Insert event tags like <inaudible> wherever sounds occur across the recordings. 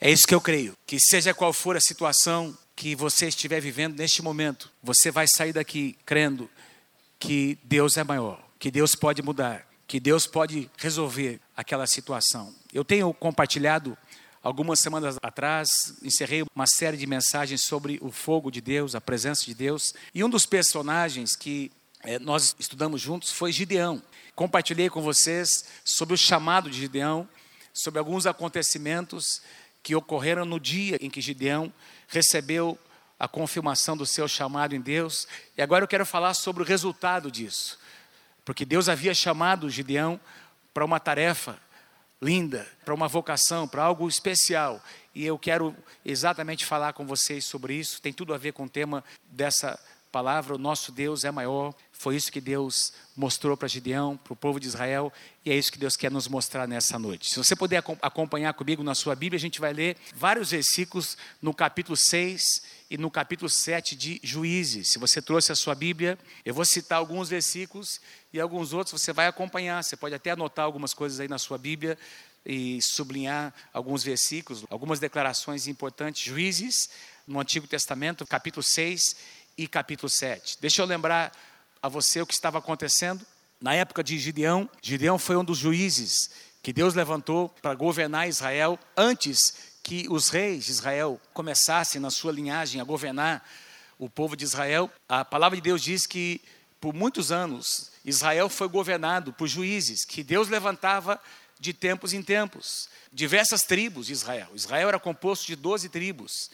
É isso que eu creio. Que seja qual for a situação que você estiver vivendo neste momento, você vai sair daqui crendo que Deus é maior, que Deus pode mudar, que Deus pode resolver aquela situação. Eu tenho compartilhado algumas semanas atrás, encerrei uma série de mensagens sobre o fogo de Deus, a presença de Deus, e um dos personagens que é, nós estudamos juntos foi Gideão. Compartilhei com vocês sobre o chamado de Gideão, sobre alguns acontecimentos que ocorreram no dia em que Gideão recebeu a confirmação do seu chamado em Deus. E agora eu quero falar sobre o resultado disso. Porque Deus havia chamado Gideão para uma tarefa linda, para uma vocação, para algo especial. E eu quero exatamente falar com vocês sobre isso. Tem tudo a ver com o tema dessa palavra: o nosso Deus é maior. Foi isso que Deus mostrou para Gideão, para o povo de Israel, e é isso que Deus quer nos mostrar nessa noite. Se você puder acompanhar comigo na sua Bíblia, a gente vai ler vários versículos no capítulo 6 e no capítulo 7 de Juízes. Se você trouxe a sua Bíblia, eu vou citar alguns versículos e alguns outros você vai acompanhar. Você pode até anotar algumas coisas aí na sua Bíblia e sublinhar alguns versículos, algumas declarações importantes. Juízes, no Antigo Testamento, capítulo 6 e capítulo 7. Deixa eu lembrar a você o que estava acontecendo na época de Gideão. Gideão foi um dos juízes que Deus levantou para governar Israel antes que os reis de Israel começassem na sua linhagem a governar o povo de Israel. A palavra de Deus diz que por muitos anos Israel foi governado por juízes que Deus levantava de tempos em tempos. Diversas tribos de Israel. Israel era composto de 12 tribos.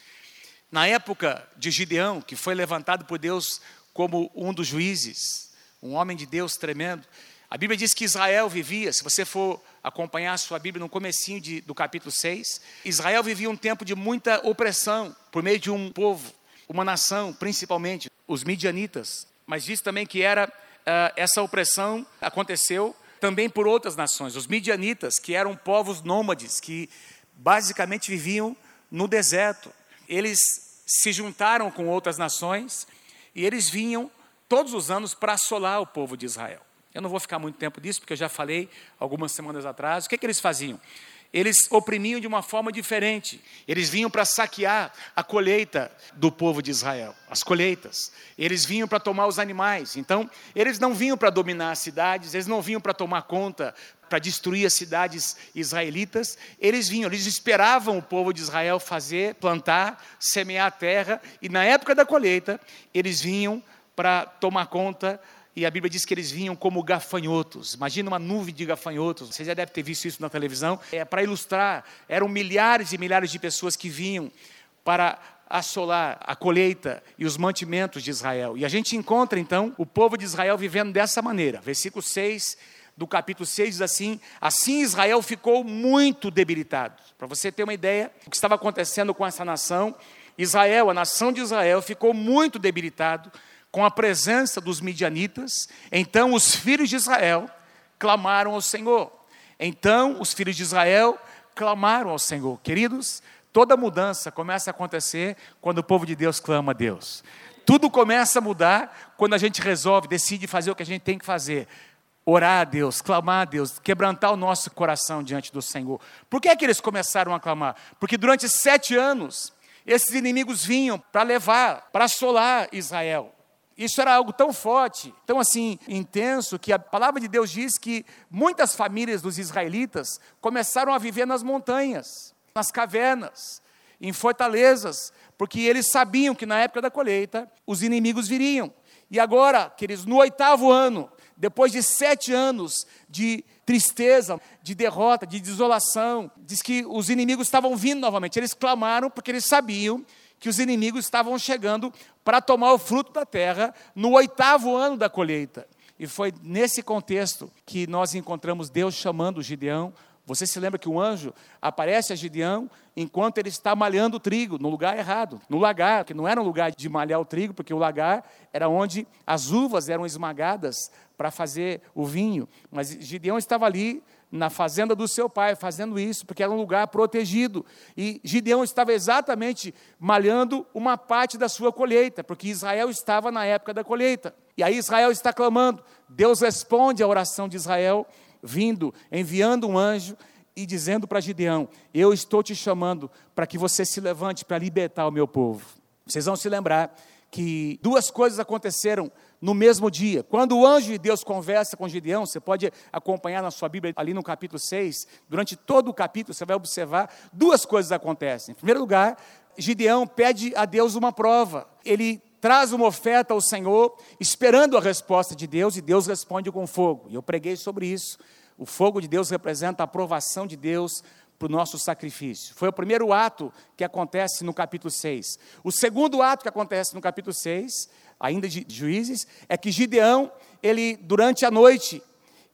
Na época de Gideão, que foi levantado por Deus como um dos juízes, um homem de Deus tremendo. A Bíblia diz que Israel vivia, se você for acompanhar a sua Bíblia no comecinho de, do capítulo 6, Israel vivia um tempo de muita opressão por meio de um povo, uma nação, principalmente os midianitas. Mas diz também que era uh, essa opressão aconteceu também por outras nações, os midianitas, que eram povos nômades, que basicamente viviam no deserto. Eles se juntaram com outras nações e eles vinham todos os anos para assolar o povo de Israel. Eu não vou ficar muito tempo disso, porque eu já falei algumas semanas atrás. O que, é que eles faziam? Eles oprimiam de uma forma diferente. Eles vinham para saquear a colheita do povo de Israel, as colheitas. Eles vinham para tomar os animais. Então, eles não vinham para dominar as cidades, eles não vinham para tomar conta, para destruir as cidades israelitas. Eles vinham, eles esperavam o povo de Israel fazer, plantar, semear a terra, e na época da colheita, eles vinham para tomar conta e a Bíblia diz que eles vinham como gafanhotos. Imagina uma nuvem de gafanhotos. Você já deve ter visto isso na televisão. É para ilustrar, eram milhares e milhares de pessoas que vinham para assolar a colheita e os mantimentos de Israel. E a gente encontra então o povo de Israel vivendo dessa maneira. Versículo 6 do capítulo 6 diz assim: Assim Israel ficou muito debilitado. Para você ter uma ideia do que estava acontecendo com essa nação, Israel, a nação de Israel, ficou muito debilitado com a presença dos midianitas, então os filhos de Israel clamaram ao Senhor. Então os filhos de Israel clamaram ao Senhor. Queridos, toda mudança começa a acontecer quando o povo de Deus clama a Deus. Tudo começa a mudar quando a gente resolve, decide fazer o que a gente tem que fazer. Orar a Deus, clamar a Deus, quebrantar o nosso coração diante do Senhor. Por que é que eles começaram a clamar? Porque durante sete anos, esses inimigos vinham para levar, para assolar Israel. Isso era algo tão forte, tão assim intenso, que a palavra de Deus diz que muitas famílias dos israelitas começaram a viver nas montanhas, nas cavernas, em fortalezas, porque eles sabiam que na época da colheita os inimigos viriam. E agora, queridos, no oitavo ano, depois de sete anos de tristeza, de derrota, de desolação, diz que os inimigos estavam vindo novamente. Eles clamaram porque eles sabiam que os inimigos estavam chegando para tomar o fruto da terra no oitavo ano da colheita. E foi nesse contexto que nós encontramos Deus chamando Gideão. Você se lembra que o anjo aparece a Gideão enquanto ele está malhando o trigo, no lugar errado, no lagar, que não era um lugar de malhar o trigo, porque o lagar era onde as uvas eram esmagadas para fazer o vinho. Mas Gideão estava ali na fazenda do seu pai, fazendo isso, porque era um lugar protegido. E Gideão estava exatamente malhando uma parte da sua colheita, porque Israel estava na época da colheita. E aí Israel está clamando. Deus responde à oração de Israel, vindo, enviando um anjo, e dizendo para Gideão: Eu estou te chamando para que você se levante para libertar o meu povo. Vocês vão se lembrar que duas coisas aconteceram no mesmo dia. Quando o anjo de Deus conversa com Gideão, você pode acompanhar na sua Bíblia ali no capítulo 6, durante todo o capítulo você vai observar duas coisas acontecem. Em primeiro lugar, Gideão pede a Deus uma prova. Ele traz uma oferta ao Senhor, esperando a resposta de Deus, e Deus responde com fogo. E eu preguei sobre isso. O fogo de Deus representa a aprovação de Deus para o nosso sacrifício. Foi o primeiro ato que acontece no capítulo 6. O segundo ato que acontece no capítulo 6, ainda de Juízes, é que Gideão, ele durante a noite,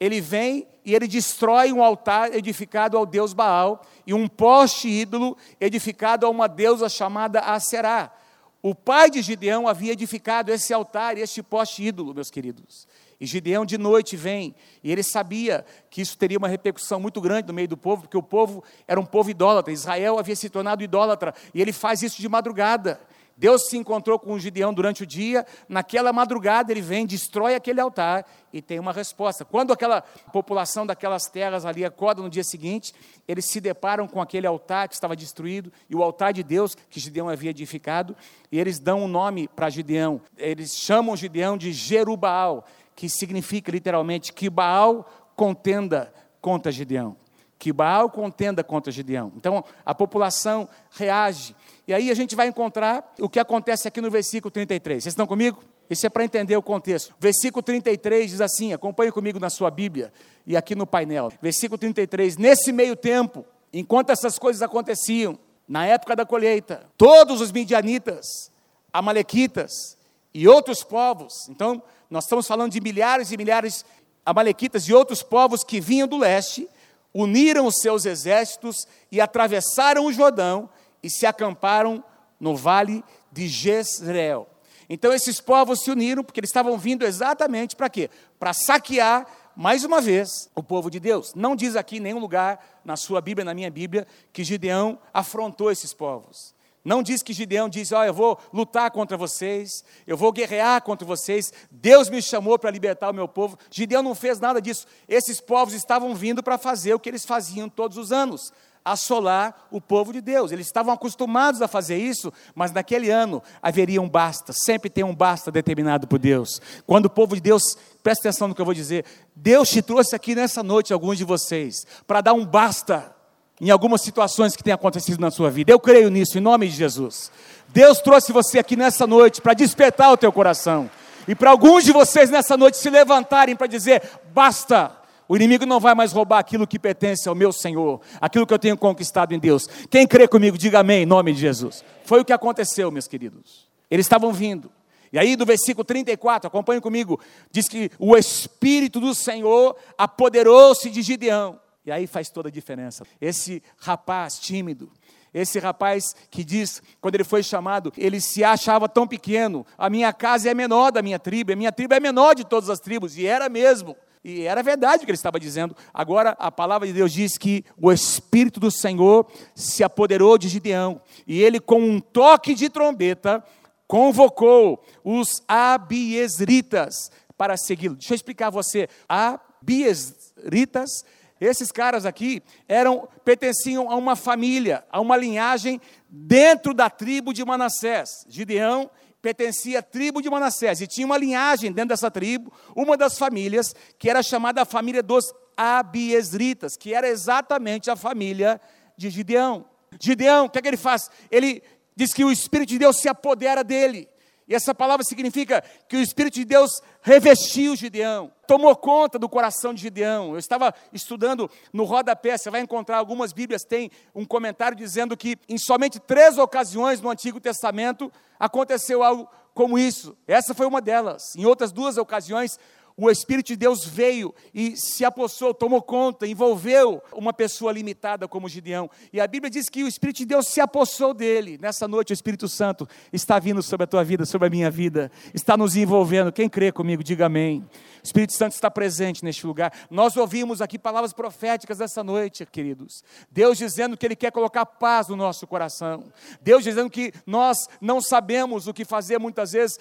ele vem e ele destrói um altar edificado ao deus Baal e um poste ídolo edificado a uma deusa chamada Aserá. O pai de Gideão havia edificado esse altar e este poste ídolo, meus queridos. E Gideão de noite vem, e ele sabia que isso teria uma repercussão muito grande no meio do povo, porque o povo era um povo idólatra, Israel havia se tornado idólatra, e ele faz isso de madrugada. Deus se encontrou com Gideão durante o dia, naquela madrugada ele vem, destrói aquele altar e tem uma resposta. Quando aquela população daquelas terras ali acorda no dia seguinte, eles se deparam com aquele altar que estava destruído e o altar de Deus que Gideão havia edificado, e eles dão um nome para Gideão. Eles chamam Gideão de Jerubal, que significa literalmente que Baal contenda contra Gideão. Que Baal contenda contra Gideão. Então a população reage. E aí a gente vai encontrar o que acontece aqui no versículo 33. Vocês estão comigo? Isso é para entender o contexto. Versículo 33 diz assim: acompanhe comigo na sua Bíblia e aqui no painel. Versículo 33. Nesse meio tempo, enquanto essas coisas aconteciam, na época da colheita, todos os midianitas, amalequitas e outros povos, então nós estamos falando de milhares e milhares amalequitas e outros povos que vinham do leste, uniram os seus exércitos e atravessaram o Jordão e se acamparam no vale de Jezreel. Então esses povos se uniram porque eles estavam vindo exatamente para quê? Para saquear mais uma vez o povo de Deus. Não diz aqui em nenhum lugar na sua Bíblia, na minha Bíblia, que Gideão afrontou esses povos. Não diz que Gideão disse: Ó, oh, eu vou lutar contra vocês, eu vou guerrear contra vocês, Deus me chamou para libertar o meu povo. Gideão não fez nada disso. Esses povos estavam vindo para fazer o que eles faziam todos os anos: assolar o povo de Deus. Eles estavam acostumados a fazer isso, mas naquele ano haveria um basta, sempre tem um basta determinado por Deus. Quando o povo de Deus, presta atenção no que eu vou dizer, Deus te trouxe aqui nessa noite, alguns de vocês, para dar um basta em algumas situações que têm acontecido na sua vida. Eu creio nisso, em nome de Jesus. Deus trouxe você aqui nessa noite para despertar o teu coração. E para alguns de vocês nessa noite se levantarem para dizer: basta, o inimigo não vai mais roubar aquilo que pertence ao meu Senhor, aquilo que eu tenho conquistado em Deus. Quem crê comigo, diga amém, em nome de Jesus. Foi o que aconteceu, meus queridos. Eles estavam vindo. E aí, do versículo 34, acompanhe comigo, diz que o Espírito do Senhor apoderou-se de Gideão. E aí faz toda a diferença. Esse rapaz tímido, esse rapaz que diz, quando ele foi chamado, ele se achava tão pequeno. A minha casa é menor da minha tribo, a minha tribo é menor de todas as tribos, e era mesmo. E era verdade o que ele estava dizendo. Agora a palavra de Deus diz que o Espírito do Senhor se apoderou de Gideão, e ele, com um toque de trombeta, convocou os abiesritas para segui-lo. Deixa eu explicar a você. Abiesritas esses caras aqui eram pertenciam a uma família, a uma linhagem dentro da tribo de Manassés. Gideão pertencia à tribo de Manassés e tinha uma linhagem dentro dessa tribo, uma das famílias que era chamada a família dos Abiesritas, que era exatamente a família de Gideão. Gideão, o que é que ele faz? Ele diz que o Espírito de Deus se apodera dele. E essa palavra significa que o Espírito de Deus revestiu Gideão, tomou conta do coração de Gideão. Eu estava estudando no rodapé, você vai encontrar algumas Bíblias, tem um comentário dizendo que em somente três ocasiões no Antigo Testamento aconteceu algo como isso. Essa foi uma delas. Em outras duas ocasiões, o Espírito de Deus veio e se apossou, tomou conta, envolveu uma pessoa limitada como Gideão. E a Bíblia diz que o Espírito de Deus se apossou dele. Nessa noite, o Espírito Santo está vindo sobre a tua vida, sobre a minha vida, está nos envolvendo. Quem crê comigo, diga amém. O Espírito Santo está presente neste lugar. Nós ouvimos aqui palavras proféticas essa noite, queridos. Deus dizendo que Ele quer colocar paz no nosso coração. Deus dizendo que nós não sabemos o que fazer muitas vezes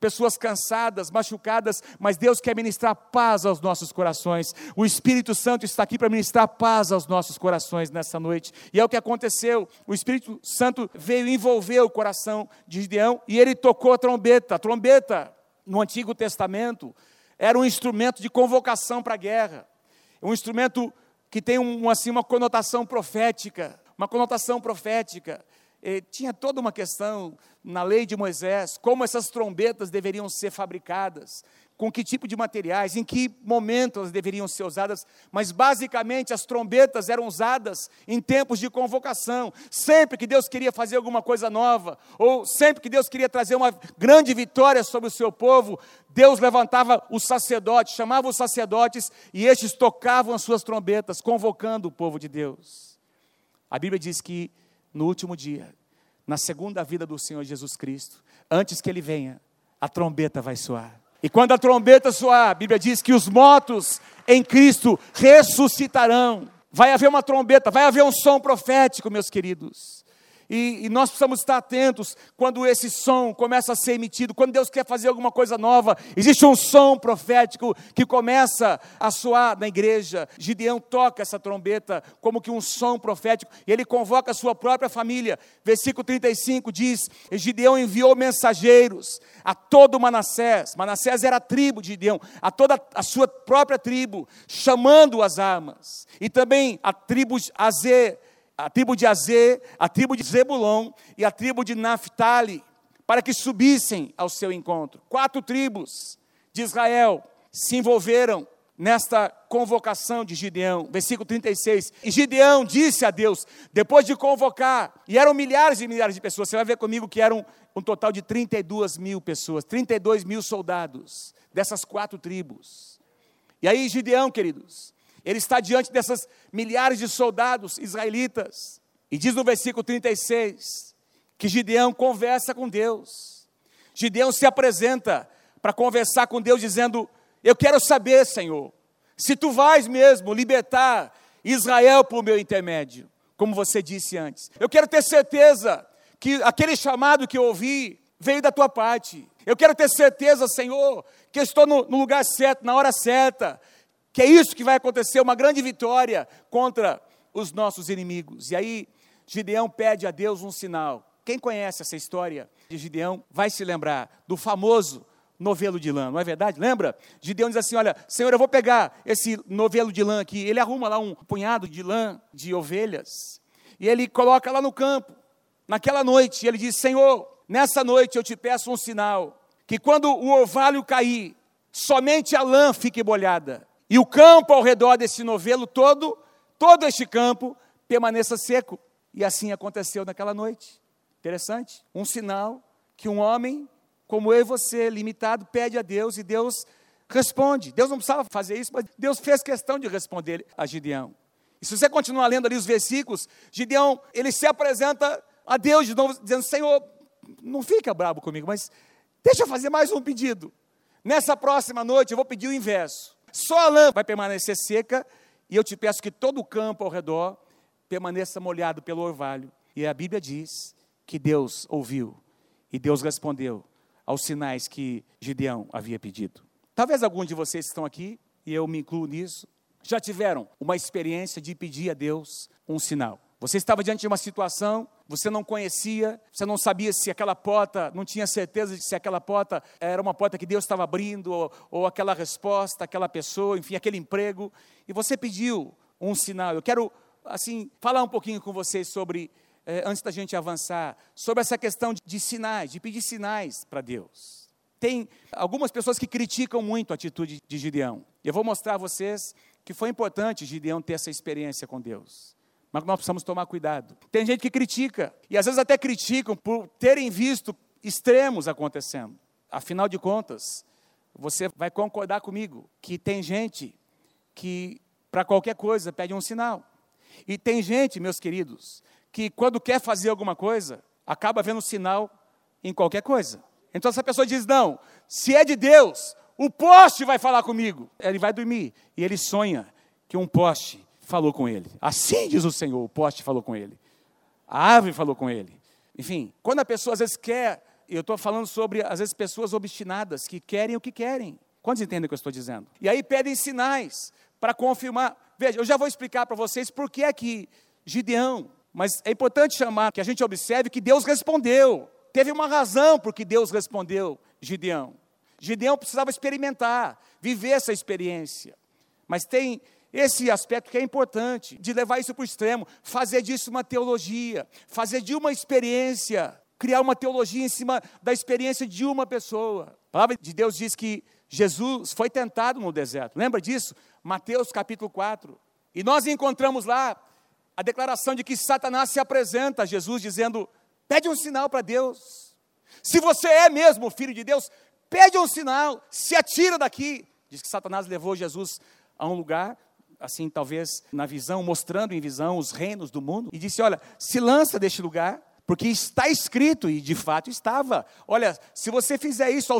pessoas cansadas, machucadas, mas Deus quer ministrar paz aos nossos corações. O Espírito Santo está aqui para ministrar paz aos nossos corações nessa noite. E é o que aconteceu. O Espírito Santo veio envolver o coração de Gideão e ele tocou a trombeta. A trombeta, no Antigo Testamento, era um instrumento de convocação para a guerra. Um instrumento que tem um, assim, uma conotação profética. Uma conotação profética. Tinha toda uma questão na lei de Moisés, como essas trombetas deveriam ser fabricadas, com que tipo de materiais, em que momento elas deveriam ser usadas, mas basicamente as trombetas eram usadas em tempos de convocação, sempre que Deus queria fazer alguma coisa nova, ou sempre que Deus queria trazer uma grande vitória sobre o seu povo, Deus levantava os sacerdotes, chamava os sacerdotes e estes tocavam as suas trombetas, convocando o povo de Deus. A Bíblia diz que no último dia, na segunda vida do Senhor Jesus Cristo, antes que ele venha, a trombeta vai soar. E quando a trombeta soar, a Bíblia diz que os mortos em Cristo ressuscitarão. Vai haver uma trombeta, vai haver um som profético, meus queridos. E, e, nós precisamos estar atentos quando esse som começa a ser emitido, quando Deus quer fazer alguma coisa nova, existe um som profético que começa a soar na igreja. Gideão toca essa trombeta como que um som profético, e ele convoca a sua própria família. Versículo 35 diz: Gideão enviou mensageiros a todo Manassés, Manassés era a tribo de Gideão, a toda a sua própria tribo, chamando as armas, e também a tribo Azer a tribo de Azê, a tribo de Zebulon e a tribo de Naphtali, para que subissem ao seu encontro. Quatro tribos de Israel se envolveram nesta convocação de Gideão. Versículo 36. E Gideão disse a Deus, depois de convocar, e eram milhares e milhares de pessoas, você vai ver comigo que eram um total de 32 mil pessoas, 32 mil soldados dessas quatro tribos. E aí, Gideão, queridos, ele está diante dessas milhares de soldados israelitas. E diz no versículo 36 que Gideão conversa com Deus. Gideão se apresenta para conversar com Deus, dizendo: Eu quero saber, Senhor, se tu vais mesmo libertar Israel por meu intermédio, como você disse antes. Eu quero ter certeza que aquele chamado que eu ouvi veio da tua parte. Eu quero ter certeza, Senhor, que estou no, no lugar certo, na hora certa, que é isso que vai acontecer, uma grande vitória contra os nossos inimigos. E aí, Gideão pede a Deus um sinal. Quem conhece essa história de Gideão vai se lembrar do famoso novelo de lã, não é verdade? Lembra? Gideão diz assim: Olha, Senhor, eu vou pegar esse novelo de lã aqui. Ele arruma lá um punhado de lã de ovelhas e ele coloca lá no campo. Naquela noite, ele diz: Senhor, nessa noite eu te peço um sinal, que quando o orvalho cair, somente a lã fique molhada e o campo ao redor desse novelo todo, todo este campo, permaneça seco. E assim aconteceu naquela noite. Interessante. Um sinal que um homem como eu e você, limitado, pede a Deus e Deus responde. Deus não precisava fazer isso, mas Deus fez questão de responder a Gideão. E se você continuar lendo ali os versículos, Gideão, ele se apresenta a Deus de novo, dizendo: Senhor, não fica bravo comigo, mas deixa eu fazer mais um pedido. Nessa próxima noite eu vou pedir o inverso. Só a lã vai permanecer seca, e eu te peço que todo o campo ao redor permaneça molhado pelo orvalho. E a Bíblia diz que Deus ouviu e Deus respondeu aos sinais que Gideão havia pedido. Talvez alguns de vocês que estão aqui, e eu me incluo nisso, já tiveram uma experiência de pedir a Deus um sinal. Você estava diante de uma situação, você não conhecia, você não sabia se aquela porta, não tinha certeza de se aquela porta era uma porta que Deus estava abrindo, ou, ou aquela resposta, aquela pessoa, enfim, aquele emprego, e você pediu um sinal. Eu quero, assim, falar um pouquinho com vocês sobre, eh, antes da gente avançar, sobre essa questão de, de sinais, de pedir sinais para Deus. Tem algumas pessoas que criticam muito a atitude de Gideão. Eu vou mostrar a vocês que foi importante Gideão ter essa experiência com Deus. Mas nós precisamos tomar cuidado. Tem gente que critica, e às vezes até criticam por terem visto extremos acontecendo. Afinal de contas, você vai concordar comigo que tem gente que, para qualquer coisa, pede um sinal. E tem gente, meus queridos, que quando quer fazer alguma coisa, acaba vendo sinal em qualquer coisa. Então essa pessoa diz: não, se é de Deus, o poste vai falar comigo. Ele vai dormir e ele sonha que um poste falou com ele. Assim diz o Senhor, o poste falou com ele. A árvore falou com ele. Enfim, quando a pessoa às vezes quer eu estou falando sobre, às vezes, pessoas obstinadas que querem o que querem. Quantos entendem o que eu estou dizendo? E aí pedem sinais para confirmar. Veja, eu já vou explicar para vocês por que é que Gideão, mas é importante chamar que a gente observe que Deus respondeu. Teve uma razão por que Deus respondeu Gideão. Gideão precisava experimentar, viver essa experiência. Mas tem esse aspecto que é importante, de levar isso para o extremo, fazer disso uma teologia, fazer de uma experiência, criar uma teologia em cima da experiência de uma pessoa. A palavra de Deus diz que Jesus foi tentado no deserto. Lembra disso? Mateus capítulo 4. E nós encontramos lá a declaração de que Satanás se apresenta a Jesus dizendo: pede um sinal para Deus. Se você é mesmo filho de Deus, pede um sinal, se atira daqui. Diz que Satanás levou Jesus a um lugar, assim, talvez na visão, mostrando em visão os reinos do mundo, e disse: Olha, se lança deste lugar, porque está escrito, e de fato estava. Olha, se você fizer isso,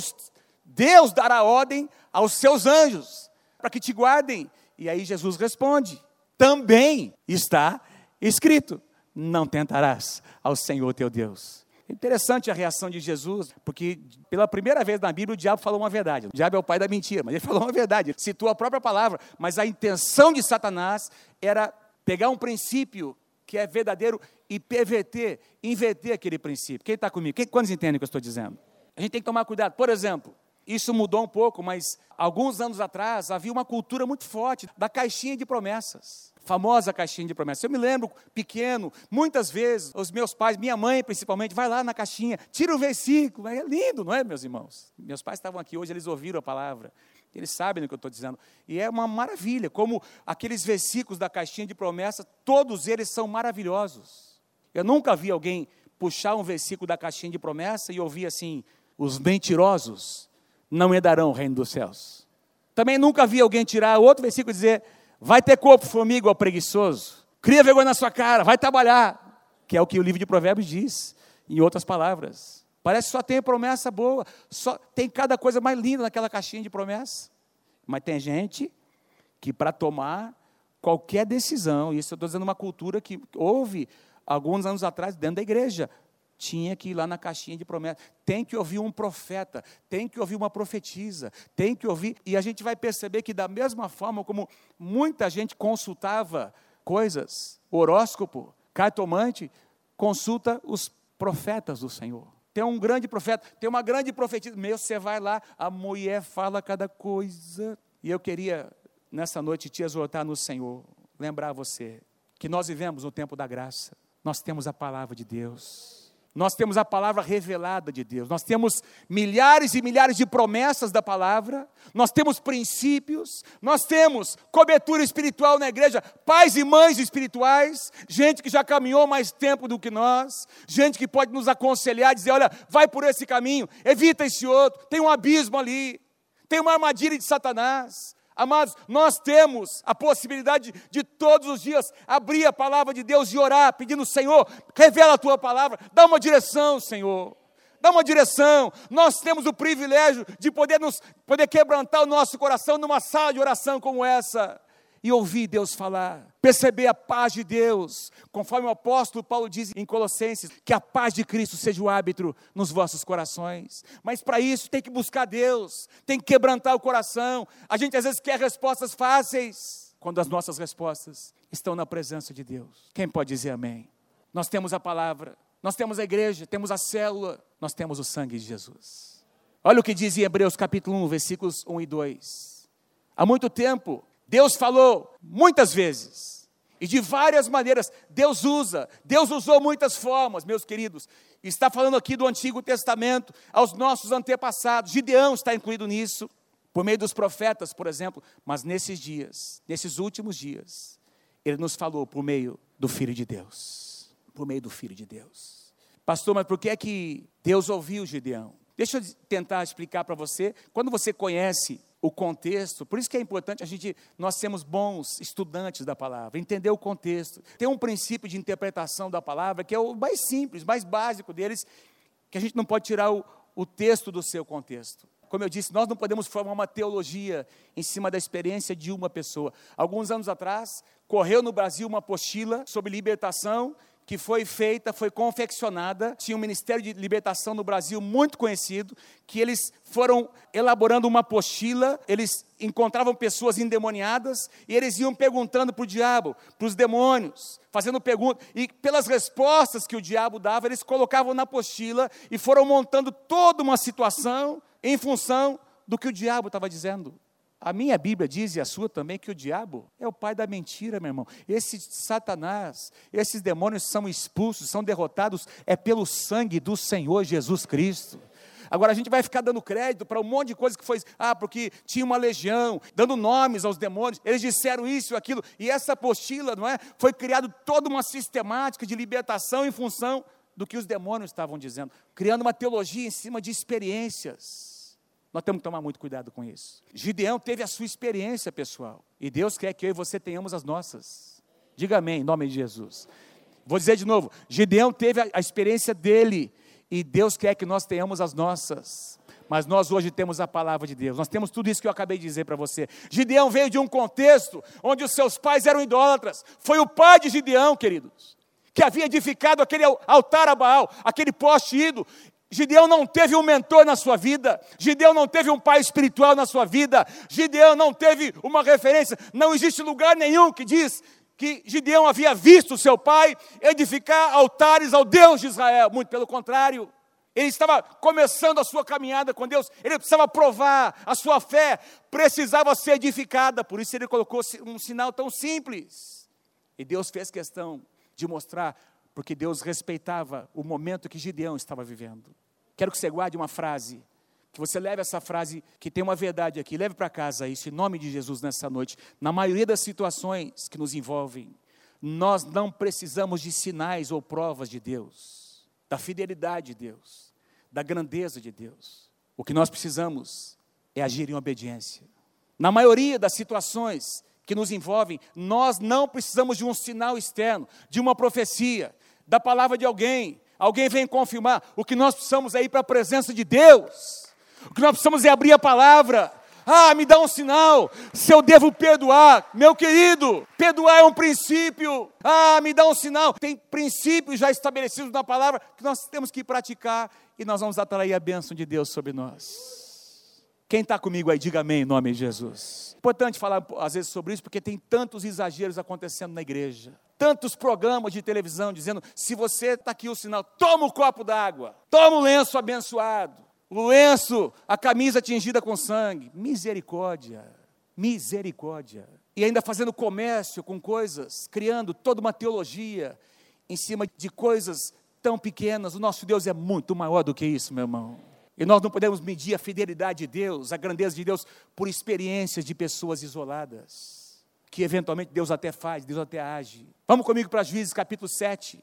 Deus dará ordem aos seus anjos para que te guardem. E aí Jesus responde: Também está escrito: Não tentarás ao Senhor teu Deus. Interessante a reação de Jesus, porque pela primeira vez na Bíblia o diabo falou uma verdade. O diabo é o pai da mentira, mas ele <laughs> falou uma verdade, ele citou a própria palavra, mas a intenção de Satanás era pegar um princípio que é verdadeiro e perverter, inverter aquele princípio. Quem está comigo? Quem, quantos entendem o que eu estou dizendo? A gente tem que tomar cuidado. Por exemplo, isso mudou um pouco, mas alguns anos atrás havia uma cultura muito forte da caixinha de promessas famosa caixinha de promessas. Eu me lembro, pequeno, muitas vezes, os meus pais, minha mãe principalmente, vai lá na caixinha, tira o versículo, é lindo, não é, meus irmãos? Meus pais estavam aqui hoje, eles ouviram a palavra, eles sabem do que eu estou dizendo, e é uma maravilha, como aqueles versículos da caixinha de promessas, todos eles são maravilhosos. Eu nunca vi alguém puxar um versículo da caixinha de promessa e ouvir assim: os mentirosos não herdarão o reino dos céus. Também nunca vi alguém tirar outro versículo e dizer: Vai ter corpo formiga, ó preguiçoso. Cria vergonha na sua cara, vai trabalhar. Que é o que o livro de Provérbios diz, em outras palavras. Parece que só tem promessa boa, só tem cada coisa mais linda naquela caixinha de promessa. Mas tem gente que para tomar qualquer decisão, isso eu estou dizendo uma cultura que houve alguns anos atrás dentro da igreja, tinha que ir lá na caixinha de promessa. Tem que ouvir um profeta, tem que ouvir uma profetisa, tem que ouvir. E a gente vai perceber que, da mesma forma como muita gente consultava coisas, horóscopo, cartomante, consulta os profetas do Senhor. Tem um grande profeta, tem uma grande profetisa. Meu, você vai lá, a mulher fala cada coisa. E eu queria, nessa noite, te exortar no Senhor, lembrar você que nós vivemos no tempo da graça. Nós temos a palavra de Deus nós temos a palavra revelada de Deus, nós temos milhares e milhares de promessas da palavra, nós temos princípios, nós temos cobertura espiritual na igreja, pais e mães espirituais, gente que já caminhou mais tempo do que nós, gente que pode nos aconselhar, dizer: olha, vai por esse caminho, evita esse outro, tem um abismo ali, tem uma armadilha de Satanás. Amados, nós temos a possibilidade de, todos os dias abrir a palavra de Deus e orar, pedindo, Senhor, revela a tua palavra, dá uma direção, Senhor. Dá uma direção. Nós temos o privilégio de poder, nos, poder quebrantar o nosso coração numa sala de oração como essa e ouvir Deus falar, perceber a paz de Deus, conforme o apóstolo Paulo diz em Colossenses, que a paz de Cristo seja o árbitro nos vossos corações. Mas para isso tem que buscar Deus, tem que quebrantar o coração. A gente às vezes quer respostas fáceis, quando as nossas respostas estão na presença de Deus. Quem pode dizer amém? Nós temos a palavra, nós temos a igreja, temos a célula, nós temos o sangue de Jesus. Olha o que diz em Hebreus capítulo 1, versículos 1 e 2. Há muito tempo Deus falou muitas vezes e de várias maneiras. Deus usa, Deus usou muitas formas, meus queridos. Está falando aqui do Antigo Testamento aos nossos antepassados. Gideão está incluído nisso, por meio dos profetas, por exemplo. Mas nesses dias, nesses últimos dias, ele nos falou por meio do Filho de Deus. Por meio do Filho de Deus. Pastor, mas por que é que Deus ouviu Gideão? Deixa eu tentar explicar para você. Quando você conhece o contexto. Por isso que é importante a gente nós sermos bons estudantes da palavra, entender o contexto. Tem um princípio de interpretação da palavra que é o mais simples, mais básico deles, que a gente não pode tirar o, o texto do seu contexto. Como eu disse, nós não podemos formar uma teologia em cima da experiência de uma pessoa. Alguns anos atrás, correu no Brasil uma apostila sobre libertação que foi feita, foi confeccionada. Tinha um ministério de libertação no Brasil muito conhecido, que eles foram elaborando uma apostila, eles encontravam pessoas endemoniadas e eles iam perguntando para o diabo, para os demônios, fazendo perguntas, e pelas respostas que o diabo dava, eles colocavam na apostila e foram montando toda uma situação em função do que o diabo estava dizendo. A minha Bíblia diz, e a sua também, que o diabo é o pai da mentira, meu irmão. Esse Satanás, esses demônios são expulsos, são derrotados, é pelo sangue do Senhor Jesus Cristo. Agora a gente vai ficar dando crédito para um monte de coisa que foi, ah, porque tinha uma legião, dando nomes aos demônios, eles disseram isso aquilo, e essa apostila, não é? Foi criado toda uma sistemática de libertação em função do que os demônios estavam dizendo, criando uma teologia em cima de experiências. Nós temos que tomar muito cuidado com isso. Gideão teve a sua experiência pessoal. E Deus quer que eu e você tenhamos as nossas. Diga amém, em nome de Jesus. Vou dizer de novo: Gideão teve a, experiência dele. E Deus quer que nós tenhamos as nossas. Mas nós hoje temos a palavra de Deus. Nós temos tudo isso que eu acabei de dizer para você. Gideão veio de um contexto onde os seus pais eram idólatras. Foi o pai de Gideão, queridos, que havia edificado aquele altar a Baal, aquele poste ídolo. Gideão não teve um mentor na sua vida, Gideão não teve um pai espiritual na sua vida, Gideão não teve uma referência, não existe lugar nenhum que diz que Gideão havia visto seu pai edificar altares ao Deus de Israel, muito pelo contrário. Ele estava começando a sua caminhada com Deus, ele precisava provar, a sua fé precisava ser edificada, por isso ele colocou um sinal tão simples. E Deus fez questão de mostrar porque Deus respeitava o momento que Gideão estava vivendo. Quero que você guarde uma frase, que você leve essa frase, que tem uma verdade aqui, leve para casa isso, em nome de Jesus, nessa noite. Na maioria das situações que nos envolvem, nós não precisamos de sinais ou provas de Deus, da fidelidade de Deus, da grandeza de Deus. O que nós precisamos é agir em obediência. Na maioria das situações que nos envolvem, nós não precisamos de um sinal externo, de uma profecia, da palavra de alguém. Alguém vem confirmar. O que nós precisamos é ir para a presença de Deus. O que nós precisamos é abrir a palavra. Ah, me dá um sinal se eu devo perdoar. Meu querido, perdoar é um princípio. Ah, me dá um sinal. Tem princípios já estabelecidos na palavra que nós temos que praticar e nós vamos atrair a bênção de Deus sobre nós. Quem está comigo aí, diga amém em nome de Jesus. Importante falar às vezes sobre isso, porque tem tantos exageros acontecendo na igreja. Tantos programas de televisão dizendo: se você está aqui o sinal, toma o um copo d'água, toma o um lenço abençoado, o lenço, a camisa tingida com sangue. Misericórdia, misericórdia. E ainda fazendo comércio com coisas, criando toda uma teologia em cima de coisas tão pequenas. O nosso Deus é muito maior do que isso, meu irmão. E nós não podemos medir a fidelidade de Deus, a grandeza de Deus, por experiências de pessoas isoladas, que eventualmente Deus até faz, Deus até age. Vamos comigo para Juízes capítulo 7.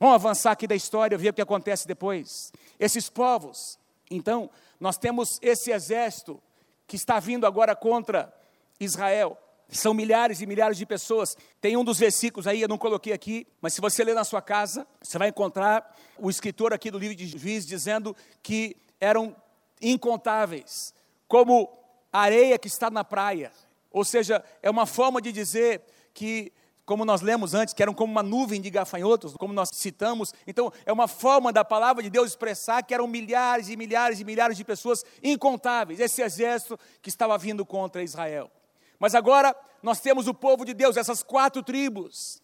Vamos avançar aqui da história, ver o que acontece depois. Esses povos, então, nós temos esse exército que está vindo agora contra Israel. São milhares e milhares de pessoas. Tem um dos versículos aí, eu não coloquei aqui, mas se você ler na sua casa, você vai encontrar o escritor aqui do livro de Juízes dizendo que eram incontáveis, como areia que está na praia. Ou seja, é uma forma de dizer que, como nós lemos antes, que eram como uma nuvem de gafanhotos, como nós citamos. Então, é uma forma da palavra de Deus expressar que eram milhares e milhares e milhares de pessoas incontáveis, esse exército que estava vindo contra Israel. Mas agora nós temos o povo de Deus, essas quatro tribos,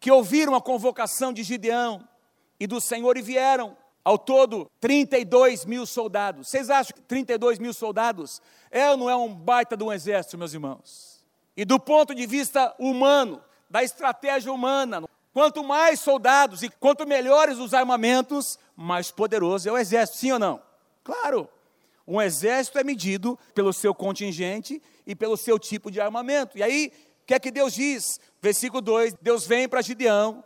que ouviram a convocação de Gideão e do Senhor e vieram. Ao todo, 32 mil soldados. Vocês acham que 32 mil soldados é ou não é um baita de um exército, meus irmãos? E do ponto de vista humano, da estratégia humana, quanto mais soldados e quanto melhores os armamentos, mais poderoso é o exército, sim ou não? Claro. Um exército é medido pelo seu contingente e pelo seu tipo de armamento. E aí, o que é que Deus diz? Versículo 2: Deus vem para Gideão,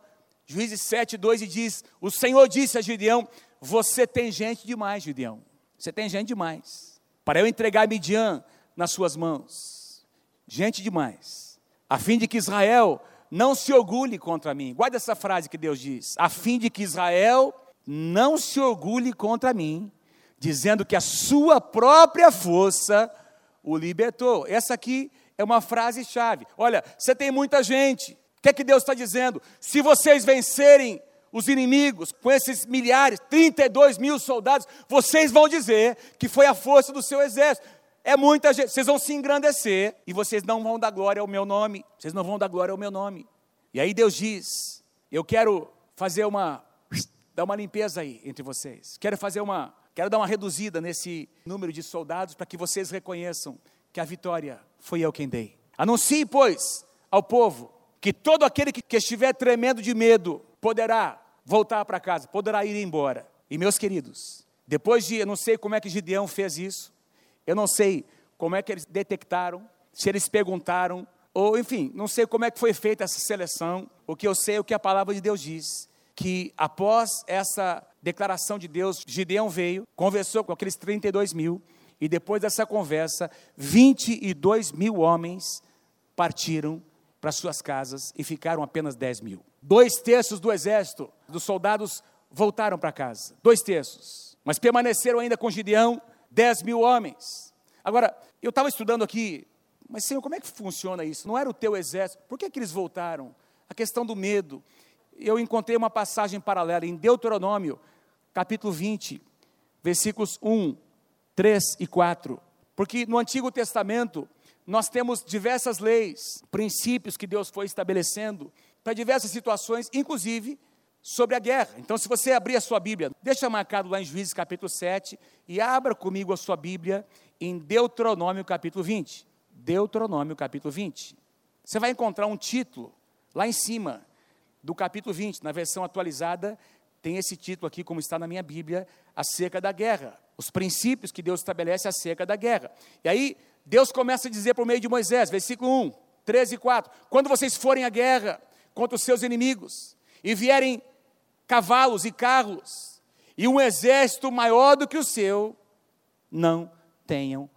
Juízes 7, 2 e diz: O Senhor disse a Gideão: você tem gente demais, Gideão. Você tem gente demais. Para eu entregar Midian nas suas mãos. Gente demais. A fim de que Israel não se orgulhe contra mim. Guarda essa frase que Deus diz. A fim de que Israel não se orgulhe contra mim, dizendo que a sua própria força o libertou. Essa aqui é uma frase chave. Olha, você tem muita gente. O que é que Deus está dizendo? Se vocês vencerem os inimigos, com esses milhares, 32 mil soldados, vocês vão dizer que foi a força do seu exército. É muita gente, vocês vão se engrandecer e vocês não vão dar glória ao meu nome. Vocês não vão dar glória ao meu nome. E aí Deus diz: Eu quero fazer uma dar uma limpeza aí entre vocês. Quero fazer uma, quero dar uma reduzida nesse número de soldados para que vocês reconheçam que a vitória foi eu quem dei. Anuncie, pois, ao povo que todo aquele que, estiver tremendo de medo poderá voltar para casa, poderá ir embora. E meus queridos, depois de, eu não sei como é que Gideão fez isso, eu não sei como é que eles detectaram, se eles perguntaram, ou enfim, não sei como é que foi feita essa seleção. O que eu sei é o que a palavra de Deus diz, que após essa declaração de Deus, Gideão veio, conversou com aqueles 32 mil, e depois dessa conversa, 22 mil homens partiram para suas casas e ficaram apenas 10 mil. Dois terços do exército, dos soldados, voltaram para casa. Dois terços. Mas permaneceram ainda com Gideão 10 mil homens. Agora, eu estava estudando aqui, mas Senhor, como é que funciona isso? Não era o teu exército, por que, que eles voltaram? A questão do medo. Eu encontrei uma passagem paralela em Deuteronômio, capítulo 20, versículos 1, 3 e 4. Porque no Antigo Testamento, nós temos diversas leis, princípios que Deus foi estabelecendo para diversas situações, inclusive sobre a guerra. Então, se você abrir a sua Bíblia, deixa marcado lá em Juízes capítulo 7 e abra comigo a sua Bíblia em Deuteronômio capítulo 20. Deuteronômio capítulo 20. Você vai encontrar um título lá em cima do capítulo 20, na versão atualizada, tem esse título aqui, como está na minha Bíblia, acerca da guerra. Os princípios que Deus estabelece acerca da guerra. E aí, Deus começa a dizer por meio de Moisés, versículo 1, 13 e 4: Quando vocês forem à guerra contra os seus inimigos e vierem cavalos e carros, e um exército maior do que o seu, não tenham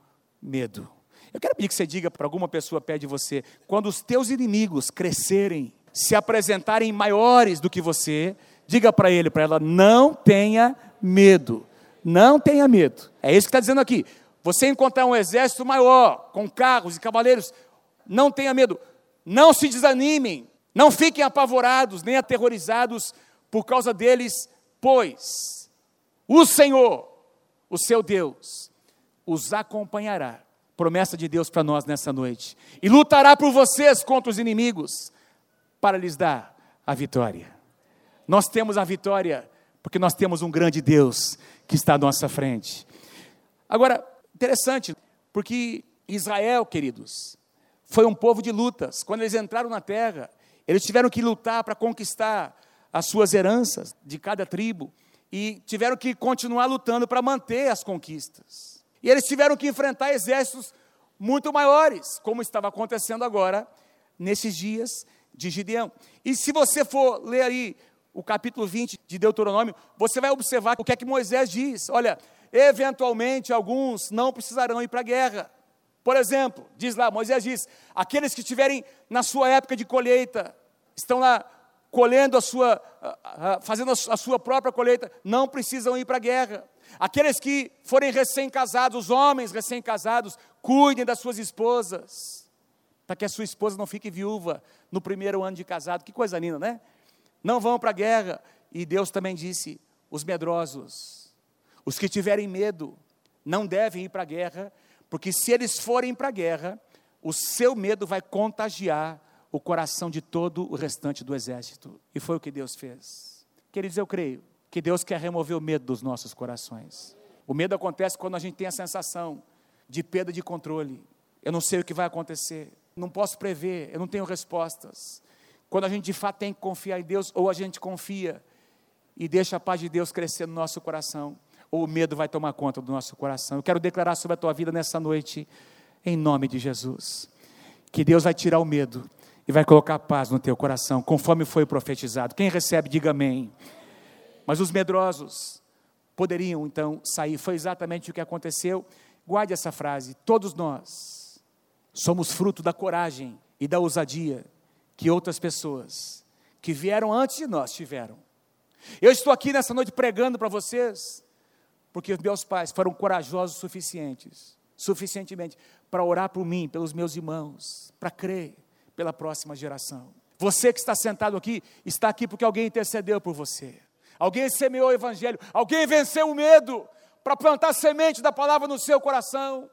medo. Eu quero pedir que você diga para alguma pessoa perto de você, quando os teus inimigos crescerem, se apresentarem maiores do que você, diga para ele, para ela, não tenha medo. Não tenha medo. É isso que está dizendo aqui. Você encontrar um exército maior, com carros e cavaleiros, não tenha medo. Não se desanimem. Não fiquem apavorados nem aterrorizados por causa deles, pois o Senhor, o seu Deus, os acompanhará. Promessa de Deus para nós nessa noite. E lutará por vocês contra os inimigos, para lhes dar a vitória. Nós temos a vitória porque nós temos um grande Deus que está à nossa frente. Agora, interessante, porque Israel, queridos, foi um povo de lutas. Quando eles entraram na terra, eles tiveram que lutar para conquistar as suas heranças de cada tribo e tiveram que continuar lutando para manter as conquistas. E eles tiveram que enfrentar exércitos muito maiores, como estava acontecendo agora nesses dias de Gideão. E se você for ler aí o capítulo 20 de Deuteronômio, você vai observar o que é que Moisés diz. Olha, eventualmente alguns não precisarão ir para a guerra. Por exemplo, diz lá, Moisés diz: aqueles que estiverem na sua época de colheita, estão lá colhendo a sua, fazendo a sua própria colheita, não precisam ir para a guerra. Aqueles que forem recém-casados, os homens recém-casados, cuidem das suas esposas, para que a sua esposa não fique viúva no primeiro ano de casado. Que coisa linda, né? Não vão para a guerra. E Deus também disse: os medrosos, os que tiverem medo, não devem ir para a guerra, porque se eles forem para a guerra, o seu medo vai contagiar o coração de todo o restante do exército. E foi o que Deus fez. Queridos, eu creio que Deus quer remover o medo dos nossos corações. O medo acontece quando a gente tem a sensação de perda de controle. Eu não sei o que vai acontecer, não posso prever, eu não tenho respostas. Quando a gente de fato tem que confiar em Deus, ou a gente confia e deixa a paz de Deus crescer no nosso coração, ou o medo vai tomar conta do nosso coração. Eu quero declarar sobre a tua vida nessa noite, em nome de Jesus, que Deus vai tirar o medo e vai colocar paz no teu coração, conforme foi profetizado. Quem recebe, diga amém. Mas os medrosos poderiam então sair, foi exatamente o que aconteceu. Guarde essa frase: todos nós somos fruto da coragem e da ousadia que outras pessoas que vieram antes de nós tiveram. Eu estou aqui nessa noite pregando para vocês, porque os meus pais foram corajosos suficientes, suficientemente para orar por mim, pelos meus irmãos, para crer pela próxima geração. Você que está sentado aqui, está aqui porque alguém intercedeu por você. Alguém semeou o evangelho, alguém venceu o medo para plantar semente da palavra no seu coração.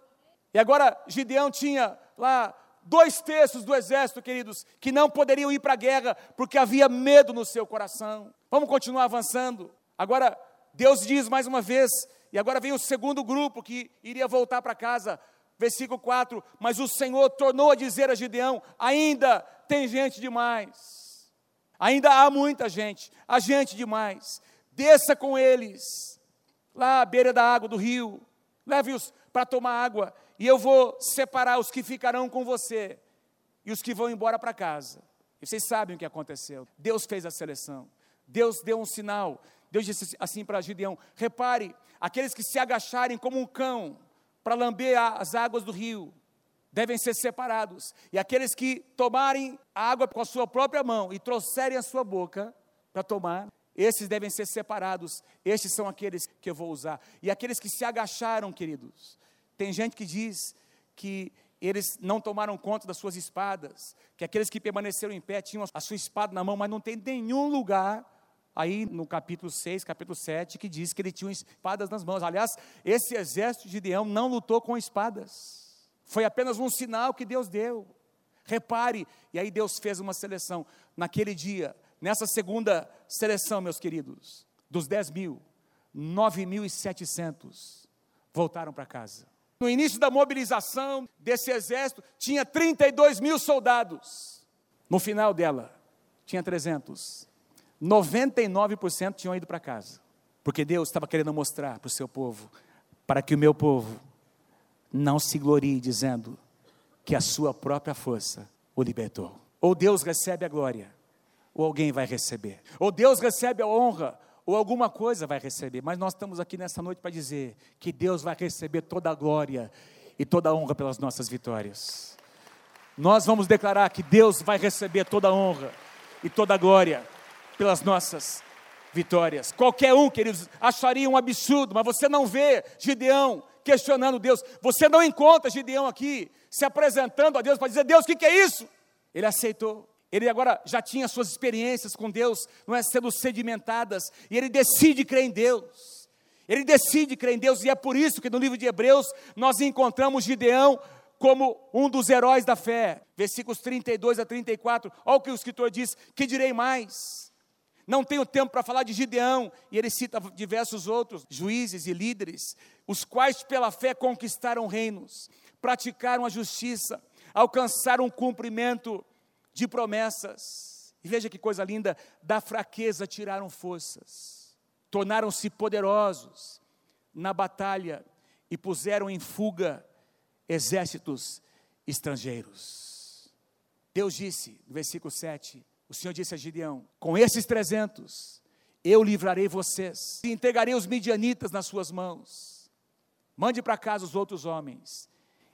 E agora Gideão tinha lá dois terços do exército, queridos, que não poderiam ir para a guerra porque havia medo no seu coração. Vamos continuar avançando. Agora, Deus diz mais uma vez, e agora vem o segundo grupo que iria voltar para casa. Versículo 4: Mas o Senhor tornou a dizer a Gideão: Ainda tem gente demais, ainda há muita gente, há gente demais. Desça com eles, lá à beira da água do rio, leve-os para tomar água, e eu vou separar os que ficarão com você e os que vão embora para casa. E vocês sabem o que aconteceu. Deus fez a seleção. Deus deu um sinal. Deus disse assim para Gideão: repare, aqueles que se agacharem como um cão para lamber as águas do rio devem ser separados. E aqueles que tomarem a água com a sua própria mão e trouxerem a sua boca para tomar, esses devem ser separados. Estes são aqueles que eu vou usar. E aqueles que se agacharam, queridos, tem gente que diz que eles não tomaram conta das suas espadas, que aqueles que permaneceram em pé tinham a sua espada na mão, mas não tem nenhum lugar aí no capítulo 6, capítulo 7, que diz que ele tinha espadas nas mãos. Aliás, esse exército de Gideão não lutou com espadas. Foi apenas um sinal que Deus deu. Repare, e aí Deus fez uma seleção. Naquele dia, nessa segunda seleção, meus queridos, dos 10 mil, 9.700 voltaram para casa. No início da mobilização desse exército, tinha 32 mil soldados. No final dela, tinha 300. 99% tinham ido para casa. Porque Deus estava querendo mostrar para o seu povo, para que o meu povo não se glorie dizendo que a sua própria força o libertou. Ou Deus recebe a glória, ou alguém vai receber. Ou Deus recebe a honra, ou alguma coisa vai receber. Mas nós estamos aqui nessa noite para dizer que Deus vai receber toda a glória e toda a honra pelas nossas vitórias. Nós vamos declarar que Deus vai receber toda a honra e toda a glória pelas nossas vitórias. Qualquer um, queridos, acharia um absurdo, mas você não vê Gideão questionando Deus. Você não encontra Gideão aqui se apresentando a Deus para dizer: Deus, o que, que é isso? Ele aceitou. Ele agora já tinha suas experiências com Deus, não é sendo sedimentadas, e ele decide crer em Deus. Ele decide crer em Deus, e é por isso que no livro de Hebreus nós encontramos Gideão como um dos heróis da fé. Versículos 32 a 34, olha o que o escritor diz: Que direi mais? Não tenho tempo para falar de Gideão, e ele cita diversos outros juízes e líderes, os quais pela fé conquistaram reinos, praticaram a justiça, alcançaram o cumprimento de promessas. E veja que coisa linda: da fraqueza tiraram forças, tornaram-se poderosos na batalha e puseram em fuga exércitos estrangeiros. Deus disse, no versículo 7, o Senhor disse a Gideão: Com esses trezentos eu livrarei vocês e entregarei os midianitas nas suas mãos. Mande para casa os outros homens.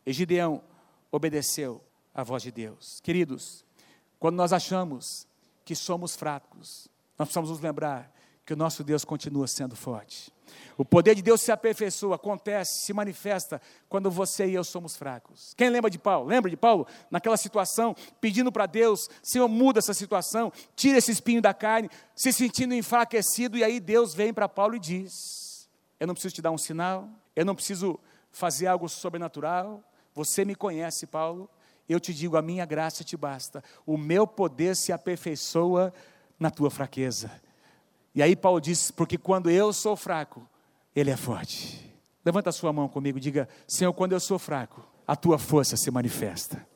E Gideão obedeceu à voz de Deus. Queridos, quando nós achamos que somos fracos, nós precisamos nos lembrar que o nosso Deus continua sendo forte. O poder de Deus se aperfeiçoa, acontece, se manifesta quando você e eu somos fracos. Quem lembra de Paulo? Lembra de Paulo? Naquela situação, pedindo para Deus, Senhor, muda essa situação, tira esse espinho da carne, se sentindo enfraquecido, e aí Deus vem para Paulo e diz: Eu não preciso te dar um sinal, eu não preciso fazer algo sobrenatural, você me conhece, Paulo, eu te digo, a minha graça te basta, o meu poder se aperfeiçoa na tua fraqueza. E aí Paulo diz: Porque quando eu sou fraco, Ele é forte. Levanta a sua mão comigo e diga: Senhor, quando eu sou fraco, a tua força se manifesta.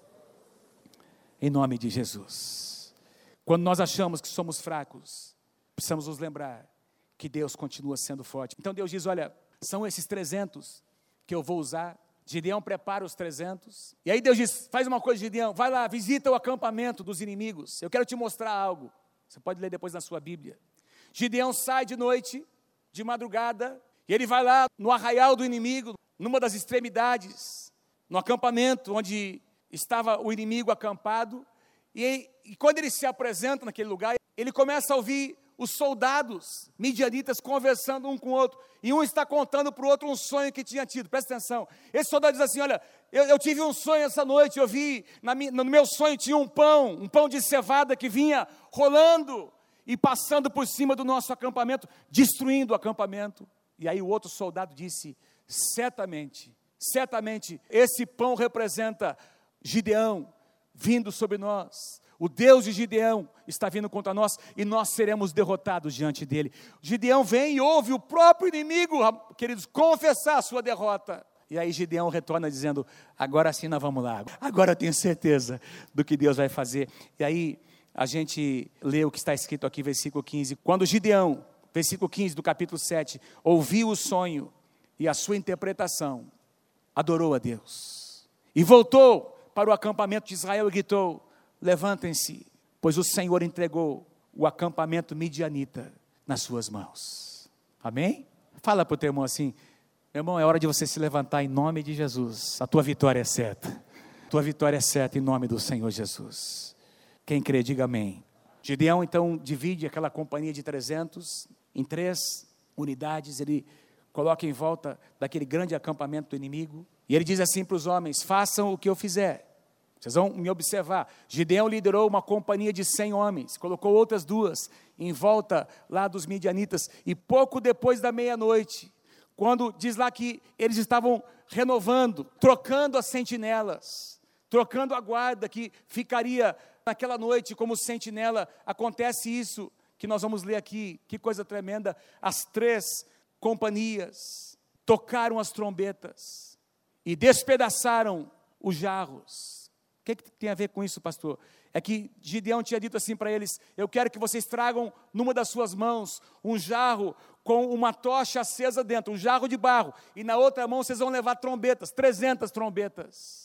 Em nome de Jesus. Quando nós achamos que somos fracos, precisamos nos lembrar que Deus continua sendo forte. Então Deus diz: Olha, são esses 300 que eu vou usar Gideão prepara os 300. E aí Deus diz: faz uma coisa, Gideão, vai lá, visita o acampamento dos inimigos. Eu quero te mostrar algo. Você pode ler depois na sua Bíblia. Gideão sai de noite, de madrugada, e ele vai lá no arraial do inimigo, numa das extremidades, no acampamento onde estava o inimigo acampado. E, e quando ele se apresenta naquele lugar, ele começa a ouvir os soldados midianitas conversando um com o outro, e um está contando para o outro um sonho que tinha tido, presta atenção. Esse soldado diz assim: Olha, eu, eu tive um sonho essa noite, eu vi, na, no meu sonho tinha um pão, um pão de cevada que vinha rolando e passando por cima do nosso acampamento, destruindo o acampamento. E aí o outro soldado disse: Certamente, certamente, esse pão representa Gideão vindo sobre nós. O Deus de Gideão está vindo contra nós e nós seremos derrotados diante dele. Gideão vem e ouve o próprio inimigo, queridos, confessar a sua derrota. E aí Gideão retorna dizendo: Agora sim nós vamos lá. Agora eu tenho certeza do que Deus vai fazer. E aí a gente lê o que está escrito aqui, versículo 15. Quando Gideão, versículo 15 do capítulo 7, ouviu o sonho e a sua interpretação, adorou a Deus. E voltou para o acampamento de Israel e gritou: Levantem-se, pois o Senhor entregou o acampamento midianita nas suas mãos. Amém? Fala para o teu irmão assim: meu irmão, é hora de você se levantar em nome de Jesus. A tua vitória é certa. A tua vitória é certa em nome do Senhor Jesus. Quem crê, diga amém. Gideão então divide aquela companhia de 300 em três unidades. Ele coloca em volta daquele grande acampamento do inimigo. E ele diz assim para os homens: façam o que eu fizer. Vocês vão me observar. Gideão liderou uma companhia de 100 homens, colocou outras duas em volta lá dos midianitas, e pouco depois da meia-noite, quando diz lá que eles estavam renovando, trocando as sentinelas, trocando a guarda que ficaria naquela noite como sentinela, acontece isso que nós vamos ler aqui, que coisa tremenda. As três companhias tocaram as trombetas e despedaçaram os jarros o que, que tem a ver com isso, pastor? É que Gideão tinha dito assim para eles: Eu quero que vocês tragam numa das suas mãos um jarro com uma tocha acesa dentro, um jarro de barro, e na outra mão vocês vão levar trombetas, 300 trombetas.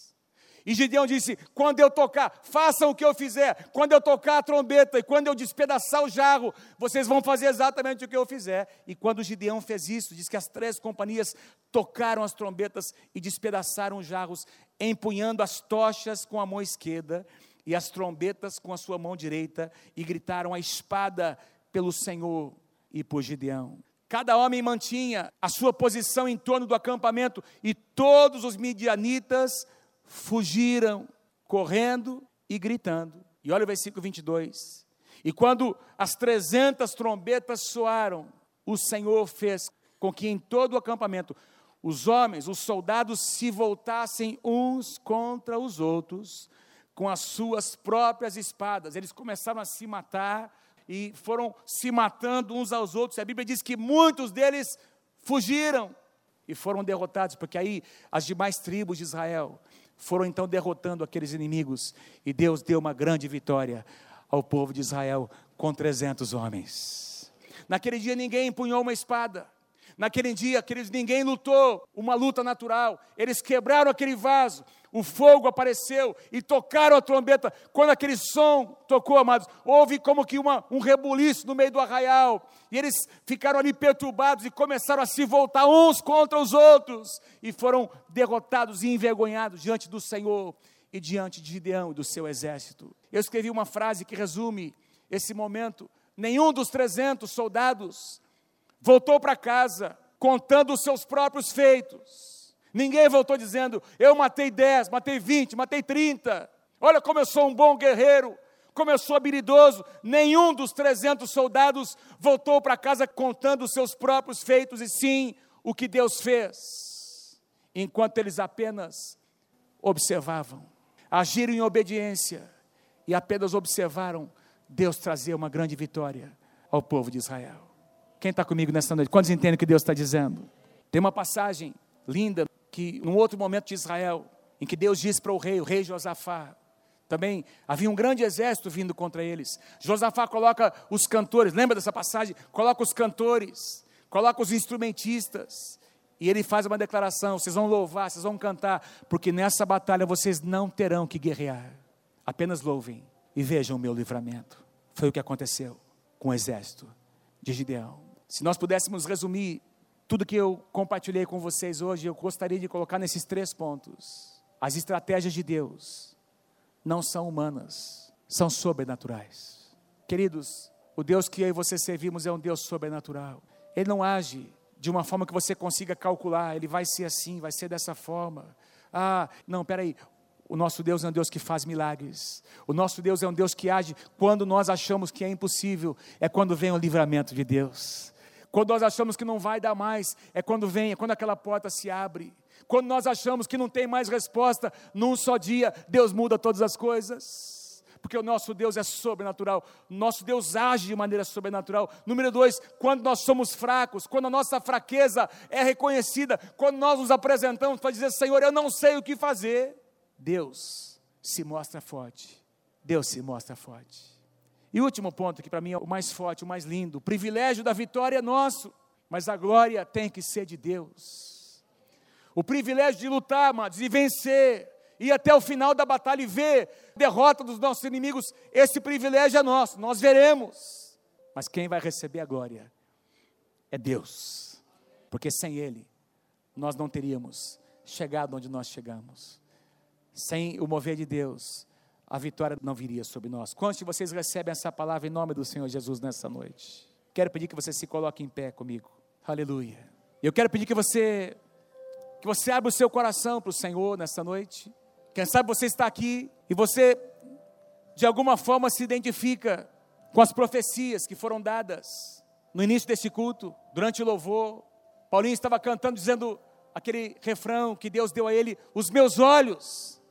E Gideão disse: Quando eu tocar, façam o que eu fizer. Quando eu tocar a trombeta e quando eu despedaçar o jarro, vocês vão fazer exatamente o que eu fizer. E quando Gideão fez isso, diz que as três companhias tocaram as trombetas e despedaçaram os jarros, empunhando as tochas com a mão esquerda e as trombetas com a sua mão direita, e gritaram a espada pelo Senhor e por Gideão. Cada homem mantinha a sua posição em torno do acampamento, e todos os midianitas fugiram correndo e gritando. E olha o versículo 22. E quando as trezentas trombetas soaram, o Senhor fez com que em todo o acampamento os homens, os soldados se voltassem uns contra os outros com as suas próprias espadas. Eles começaram a se matar e foram se matando uns aos outros. A Bíblia diz que muitos deles fugiram e foram derrotados, porque aí as demais tribos de Israel foram então derrotando aqueles inimigos e Deus deu uma grande vitória ao povo de Israel com 300 homens. Naquele dia ninguém empunhou uma espada. Naquele dia, aqueles, ninguém lutou uma luta natural. Eles quebraram aquele vaso, o fogo apareceu e tocaram a trombeta. Quando aquele som tocou, amados, houve como que uma, um rebuliço no meio do arraial. E eles ficaram ali perturbados e começaram a se voltar uns contra os outros. E foram derrotados e envergonhados diante do Senhor e diante de Gideão e do seu exército. Eu escrevi uma frase que resume esse momento. Nenhum dos 300 soldados voltou para casa contando os seus próprios feitos. Ninguém voltou dizendo: Eu matei 10, matei 20, matei 30. Olha como eu sou um bom guerreiro, como eu sou habilidoso. Nenhum dos 300 soldados voltou para casa contando os seus próprios feitos, e sim o que Deus fez, enquanto eles apenas observavam, agiram em obediência e apenas observaram Deus trazer uma grande vitória ao povo de Israel. Quem está comigo nessa noite? Quantos entendem o que Deus está dizendo? Tem uma passagem linda que, num outro momento de Israel, em que Deus disse para o rei, o rei Josafá, também havia um grande exército vindo contra eles. Josafá coloca os cantores, lembra dessa passagem? Coloca os cantores, coloca os instrumentistas, e ele faz uma declaração: vocês vão louvar, vocês vão cantar, porque nessa batalha vocês não terão que guerrear, apenas louvem e vejam o meu livramento. Foi o que aconteceu com o exército de Gideão. Se nós pudéssemos resumir tudo que eu compartilhei com vocês hoje, eu gostaria de colocar nesses três pontos. As estratégias de Deus não são humanas, são sobrenaturais. Queridos, O Deus que eu e você servimos é um Deus sobrenatural. Ele não age de uma forma que você consiga calcular, ele vai ser assim, vai ser dessa forma. Ah, não, peraí. O nosso Deus é um Deus que faz milagres. O nosso Deus é um Deus que age quando nós achamos que é impossível, é quando vem o livramento de Deus. Quando nós achamos que não vai dar mais, é quando vem, é quando aquela porta se abre. Quando nós achamos que não tem mais resposta, num só dia, Deus muda todas as coisas. Porque o nosso Deus é sobrenatural, nosso Deus age de maneira sobrenatural. Número dois, quando nós somos fracos, quando a nossa fraqueza é reconhecida, quando nós nos apresentamos para dizer, Senhor, eu não sei o que fazer, Deus se mostra forte. Deus se mostra forte. E último ponto, que para mim é o mais forte, o mais lindo: o privilégio da vitória é nosso, mas a glória tem que ser de Deus. O privilégio de lutar, amados, e vencer, ir até o final da batalha e ver a derrota dos nossos inimigos, esse privilégio é nosso, nós veremos. Mas quem vai receber a glória é Deus, porque sem Ele nós não teríamos chegado onde nós chegamos. Sem o mover de Deus, a vitória não viria sobre nós. Quantos de vocês recebem essa palavra em nome do Senhor Jesus nessa noite? Quero pedir que você se coloque em pé comigo. Aleluia. Eu quero pedir que você que você abra o seu coração para o Senhor nessa noite. Quem sabe você está aqui e você de alguma forma se identifica com as profecias que foram dadas no início desse culto, durante o louvor. Paulinho estava cantando dizendo aquele refrão que Deus deu a ele: "Os meus olhos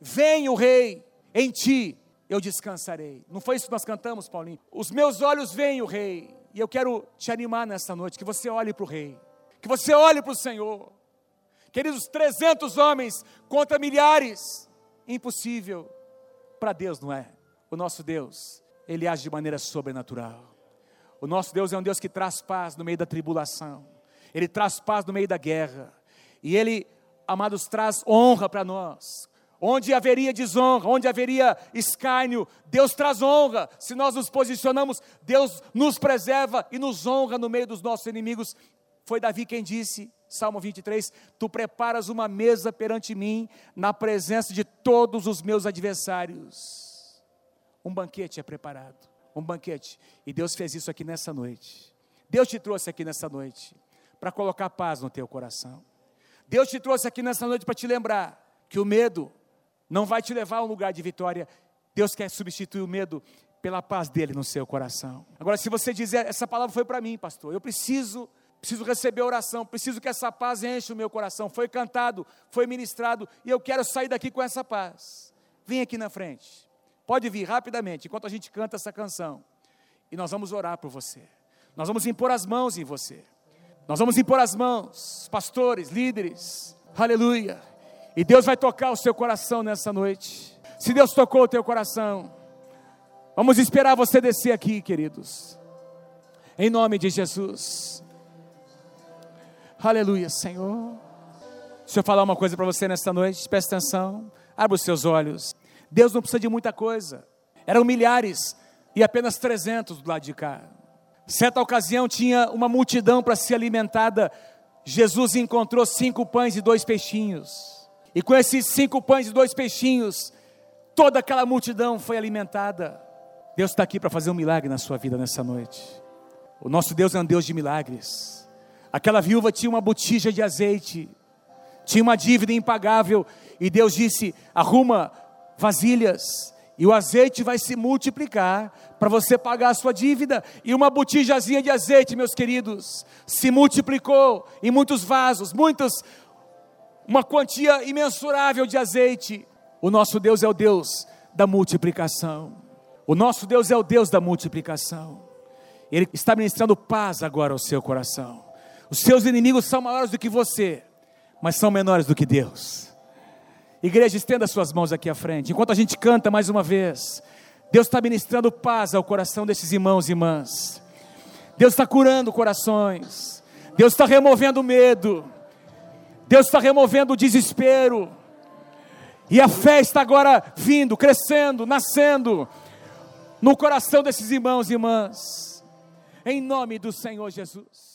veem o rei, em ti eu descansarei. Não foi isso que nós cantamos, Paulinho? Os meus olhos veem o Rei. E eu quero te animar nessa noite, que você olhe para o Rei, que você olhe para o Senhor. Queridos, 300 homens contra milhares, impossível. Para Deus não é. O nosso Deus, Ele age de maneira sobrenatural. O nosso Deus é um Deus que traz paz no meio da tribulação. Ele traz paz no meio da guerra. E Ele, amados, traz honra para nós. Onde haveria desonra, onde haveria escárnio, Deus traz honra. Se nós nos posicionamos, Deus nos preserva e nos honra no meio dos nossos inimigos. Foi Davi quem disse, Salmo 23: Tu preparas uma mesa perante mim, na presença de todos os meus adversários. Um banquete é preparado, um banquete. E Deus fez isso aqui nessa noite. Deus te trouxe aqui nessa noite para colocar paz no teu coração. Deus te trouxe aqui nessa noite para te lembrar que o medo não vai te levar a um lugar de vitória. Deus quer substituir o medo pela paz dele no seu coração. Agora, se você dizer, essa palavra foi para mim, pastor, eu preciso, preciso receber oração, preciso que essa paz enche o meu coração. Foi cantado, foi ministrado e eu quero sair daqui com essa paz. Vem aqui na frente. Pode vir rapidamente, enquanto a gente canta essa canção. E nós vamos orar por você. Nós vamos impor as mãos em você. Nós vamos impor as mãos, pastores, líderes. Aleluia. E Deus vai tocar o seu coração nessa noite. Se Deus tocou o teu coração, vamos esperar você descer aqui, queridos. Em nome de Jesus. Aleluia, Senhor. Deixa eu falar uma coisa para você nesta noite, presta atenção. Abra os seus olhos. Deus não precisa de muita coisa. Eram milhares e apenas 300 do lado de cá. Certa ocasião tinha uma multidão para ser alimentada. Jesus encontrou cinco pães e dois peixinhos. E com esses cinco pães e dois peixinhos, toda aquela multidão foi alimentada. Deus está aqui para fazer um milagre na sua vida nessa noite. O nosso Deus é um Deus de milagres. Aquela viúva tinha uma botija de azeite, tinha uma dívida impagável, e Deus disse: arruma vasilhas, e o azeite vai se multiplicar para você pagar a sua dívida. E uma botijazinha de azeite, meus queridos, se multiplicou em muitos vasos, muitos uma quantia imensurável de azeite. O nosso Deus é o Deus da multiplicação. O nosso Deus é o Deus da multiplicação. Ele está ministrando paz agora ao seu coração. Os seus inimigos são maiores do que você, mas são menores do que Deus. Igreja, estenda suas mãos aqui à frente. Enquanto a gente canta mais uma vez, Deus está ministrando paz ao coração desses irmãos e irmãs. Deus está curando corações. Deus está removendo medo. Deus está removendo o desespero. E a fé está agora vindo, crescendo, nascendo no coração desses irmãos e irmãs. Em nome do Senhor Jesus.